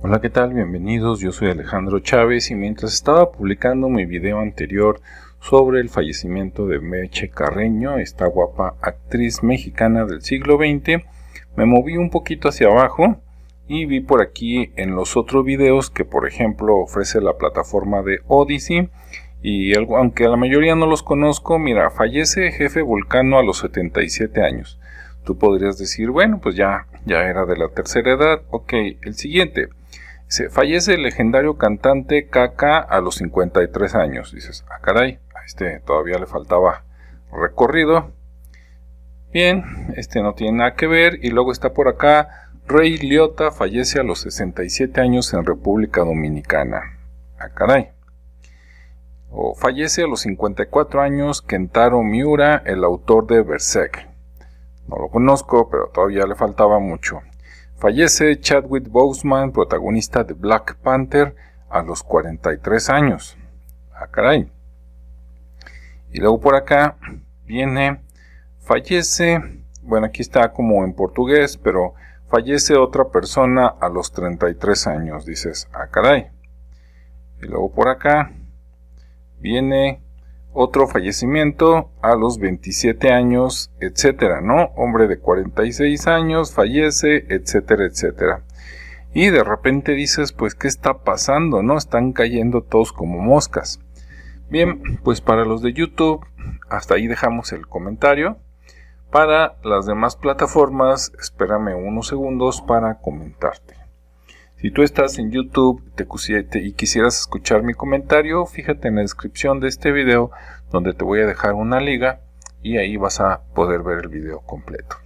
Hola, ¿qué tal? Bienvenidos, yo soy Alejandro Chávez y mientras estaba publicando mi video anterior sobre el fallecimiento de Meche Carreño, esta guapa actriz mexicana del siglo XX, me moví un poquito hacia abajo y vi por aquí en los otros videos que por ejemplo ofrece la plataforma de Odyssey y aunque a la mayoría no los conozco, mira, fallece jefe Vulcano a los 77 años. Tú podrías decir, bueno, pues ya, ya era de la tercera edad. Ok, el siguiente. Se fallece el legendario cantante Kaka a los 53 años. Dices, ah, caray, a este todavía le faltaba recorrido. Bien, este no tiene nada que ver. Y luego está por acá, Rey Liotta fallece a los 67 años en República Dominicana. Ah, caray. O fallece a los 54 años Kentaro Miura, el autor de Berserk. No lo conozco, pero todavía le faltaba mucho. Fallece Chadwick Boseman, protagonista de Black Panther, a los 43 años. Ah, caray. Y luego por acá viene, fallece, bueno, aquí está como en portugués, pero fallece otra persona a los 33 años. Dices, ah, caray. Y luego por acá viene otro fallecimiento a los 27 años, etcétera, ¿no? Hombre de 46 años fallece, etcétera, etcétera. Y de repente dices, pues, ¿qué está pasando? ¿No? Están cayendo todos como moscas. Bien, pues para los de YouTube, hasta ahí dejamos el comentario. Para las demás plataformas, espérame unos segundos para comentarte. Si tú estás en YouTube y quisieras escuchar mi comentario, fíjate en la descripción de este video donde te voy a dejar una liga y ahí vas a poder ver el video completo.